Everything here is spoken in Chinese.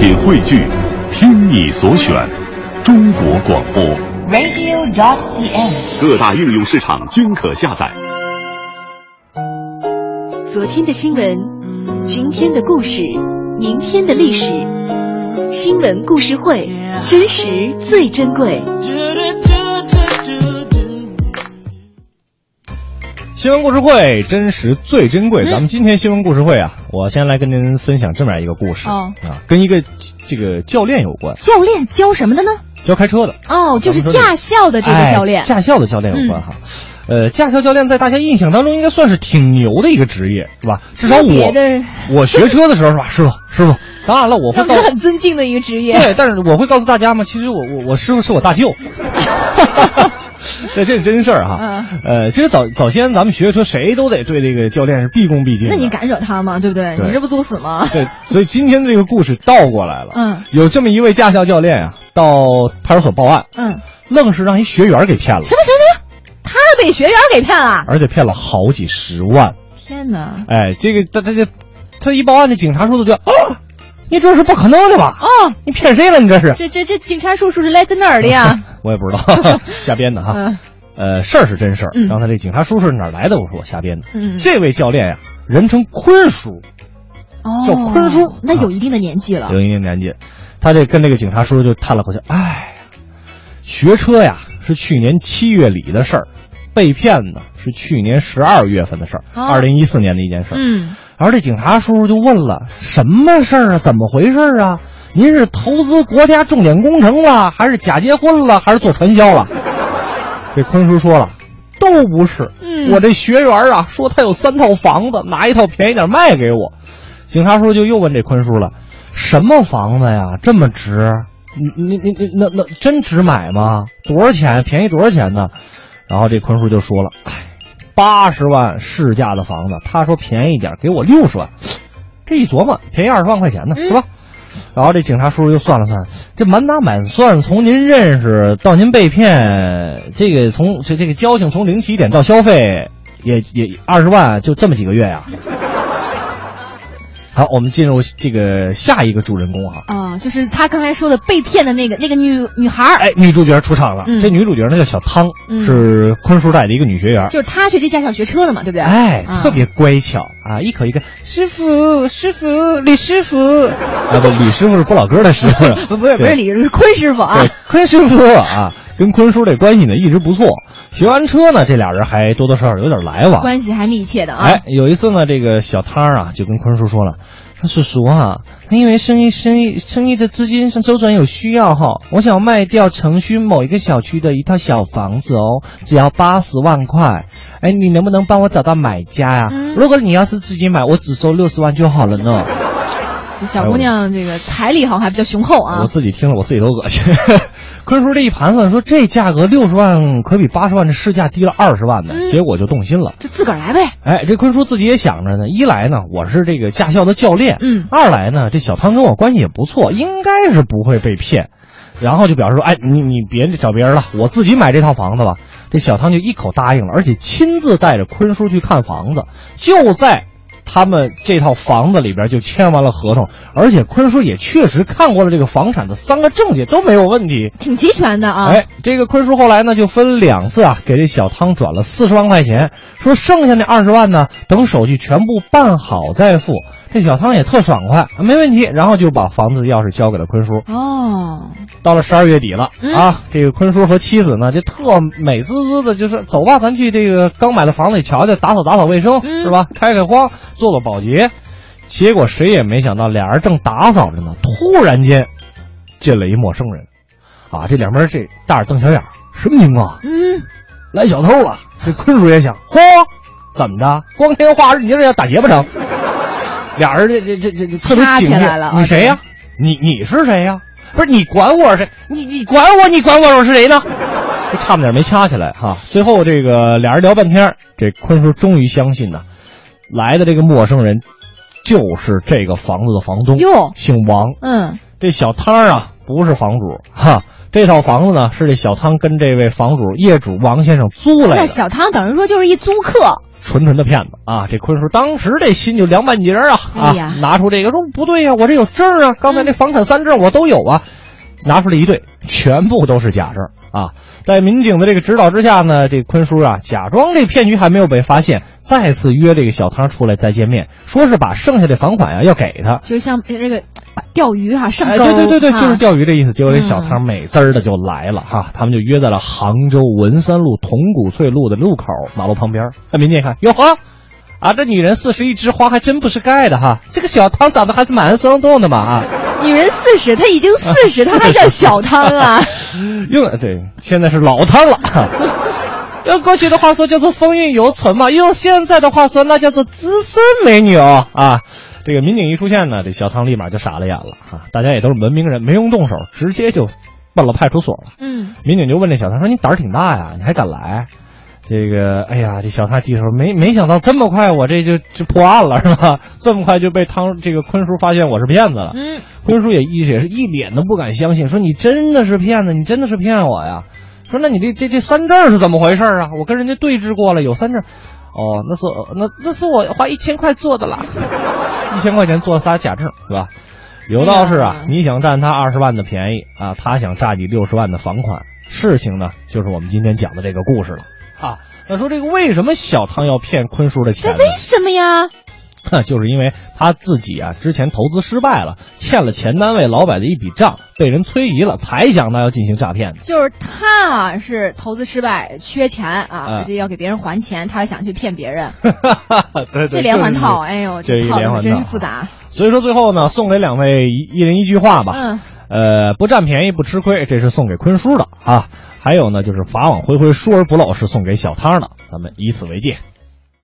品汇聚，听你所选，中国广播。radio.dot.cn，。各大应用市场均可下载。昨天的新闻，今天的故事，明天的历史。新闻故事会，真实最珍贵。新闻故事会，真实最珍贵。咱们今天新闻故事会啊，我先来跟您分享这么样一个故事哦啊，跟一个这个教练有关，教练教什么的呢？教开车的。哦，就是驾校的这个教练。哎驾校的教练有关哈。呃，驾校教练在大家印象当中应该算是挺牛的一个职业，是吧？至少我的我学车的时候是吧，师傅师傅，当然了，我会告让人很尊敬的一个职业。对，但是我会告诉大家嘛，其实我我我师傅是我大舅。对，这是真事儿哈。嗯呃，其实早早先咱们学车，谁都得对这个教练是毕恭毕敬。那你敢惹他吗？对不对？对你这不作死吗？对，所以今天这个故事倒过来了。嗯，有这么一位驾校教练啊，到派出所报案，嗯，愣是让一学员给骗了，什么什么什么？他被学员给骗了！而且骗了好几十万。天哪！哎，这个他他这他一报案，这警察叔叔就啊，你这是不可能的吧？哦，你骗谁了？你这是？这这这警察叔叔是来自哪儿的呀？我也不知道，瞎编的哈。嗯呃，事儿是真事儿。嗯刚才这警察叔叔是哪儿来的？我说我瞎编的。嗯这位教练呀、人称坤叔，哦，叫坤叔那有一定的年纪了。有一定年纪。他这跟那个警察叔叔就叹了口气，哎，学车呀是去年七月里的事儿，被骗呢是去年十二月份的事儿，哦二零一四年的一件事儿。嗯，而这警察叔叔就问了：“什么事儿啊？怎么回事儿啊？您是投资国家重点工程了，还是假结婚了，还是做传销了？” 这坤叔说了，都不是。嗯我这学员啊，说他有三套房子，拿一套便宜点卖给我。警察叔叔就又问这坤叔了：“什么房子呀？这么值？你你你你那那真值买吗？多少钱？便宜多少钱呢？”然后这坤叔就说了：“哎，八十万市价的房子，他说便宜点，给我六十万。这一琢磨，便宜二十万块钱呢，是吧？然后这警察叔叔又算了算，这满打满算，从您认识到您被骗，这个从这这个交情从零起点到消费，也也二十万，就这么几个月呀。好，我们进入这个下一个主人公啊。啊，就是他刚才说的被骗的那个那个女女孩儿，哎，女主角出场了。嗯这女主角呢叫小汤，嗯是坤叔带的一个女学员。就是她学这驾校学车的嘛，对不对？哎，啊特别乖巧啊，一口一个师傅，师傅，李师傅 啊，不，李师傅是不老哥的师傅，不 不是不是对李是坤师傅啊对，，坤师傅啊，跟坤叔这关系呢一直不错。学完车呢，这俩人还多多少少有点来往。关系还密切的啊。哎，有一次呢，这个小汤啊就跟坤叔说了，说叔叔啊，因为生意生意生意的资金上周转有需要哈，我想卖掉城区某一个小区的一套小房子哦，只要八十万块。哎，你能不能帮我找到买家呀、嗯如果你要是自己买，我只收六十万就好了呢。这小姑娘这个财力好像还比较雄厚啊我。自己听了，我自己都恶心。坤叔这一盘算说，这价格六十万可比八十万的市价低了二十万呢，嗯结果就动心了。就自个儿来呗。哎，这坤叔自己也想着呢，一来呢，我是这个驾校的教练，嗯二来呢，这小汤跟我关系也不错，应该是不会被骗。然后就表示说，哎，你你别找别人了，我自己买这套房子吧。这小汤就一口答应了，而且亲自带着坤叔去看房子，就在他们这套房子里边就签完了合同，而且坤叔也确实看过了这个房产的三个证件都没有问题。挺齐全的啊。哎，这个坤叔后来呢，就分两次啊，给这小汤转了四十万块钱，说剩下那二十万呢，等手续全部办好再付。这小汤也特爽快，没问题，然后就把房子的钥匙交给了坤叔。哦，到了十二月底了、嗯啊，这个坤叔和妻子呢，就特美滋滋的，就是走吧，咱去这个刚买的房子里瞧瞧，打扫打扫卫生，嗯是吧？开开荒，做做保洁。结果谁也没想到，俩人正打扫着呢，突然间进来一陌生人，啊，这两边这大眼瞪小眼，什么情况？嗯，来小偷了。这坤叔也想，嚯，怎么着？光天化日，你这要打劫不成？俩人这这这这这特别掐起警惕。来了啊你谁呀、你你是谁呀、不是你管我是谁？你你管我？你管我我是谁呢？这 差点没掐起来哈。最后这个俩人聊半天，这坤叔终于相信呐，来的这个陌生人就是这个房子的房东，哟姓王。嗯，这小汤啊不是房主哈，这套房子呢是这小汤跟这位房主业主王先生租来的。那小汤等于说就是一租客，纯纯的骗子啊！这坤叔当时这心就凉半截儿啊啊！拿出这个说不对呀、我这有证啊，刚才那房产三证我都有啊，拿出来一对，全部都是假证啊！在民警的这个指导之下呢，这坤叔啊假装这骗局还没有被发现，再次约这个小汤出来再见面，说是把剩下的房款啊要给他。就像这个把钓鱼哈、上哎，钩，对对对对，啊就是钓鱼的意思。结果这嗯小汤美滋儿的就来了哈，他们就约在了杭州文三路铜鼓翠路的路口马路旁边儿。那民警一看，哟呵，啊，这女人四十一枝花还真不是盖的哈，这个小汤长得还是蛮生动的嘛啊。女人四十，她已经四十，她还叫小汤啊？用对，现在是老汤了。用过去的话说叫做风韵犹存嘛，用现在的话说那叫做资深美女哦啊。这个民警一出现呢，这小汤立马就傻了眼了啊！大家也都是文明人，没用动手，直接就奔了派出所了。嗯，民警就问这小汤说：“你胆儿挺大呀，你还敢来？”这个，哎呀，这小汤低头没没想到这么快，我这就就破案了是吧？这么快就被汤这个坤叔发现我是骗子了。嗯，坤叔也一也是一脸的不敢相信，说你真的是骗子，你真的是骗我呀？说那你这这这三证是怎么回事啊？我跟人家对峙过了，有三证。哦，那是那那是我花一千块做的啦，一千块钱做仨假证是吧？有道是啊哎，你想占他二十万的便宜啊，他想诈你六十万的房款。事情呢，就是我们今天讲的这个故事了啊。那说这个为什么小汤要骗坤叔的钱呢？这为什么呀？就是因为他自己啊，之前投资失败了，欠了前单位老板的一笔账，被人催疑了，才想到要进行诈骗的。就是他啊是投资失败，缺钱啊，啊这要给别人还钱，他想去骗别人，对这连环套，哎呦，这套路真连环套是复杂。所以说最后呢，送给两位一一人一句话吧。嗯，呃，不占便宜不吃亏，这是送给坤叔的啊。还有呢，就是法网恢恢，疏而不漏，是送给小汤的。咱们以此为戒。